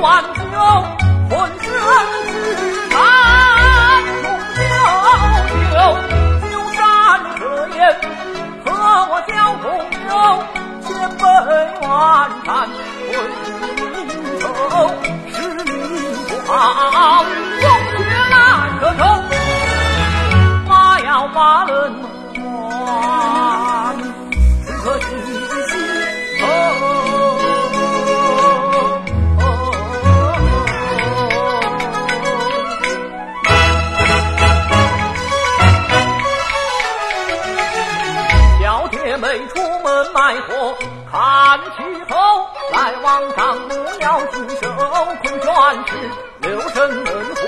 万九酒，浑身是胆；众小友，九山可烟。和我交朋友，千杯万盏；回首是明好，风雪哪可愁？马要八轮。妹出门卖货，看气候，来往上不要举手，困倦时留神门户，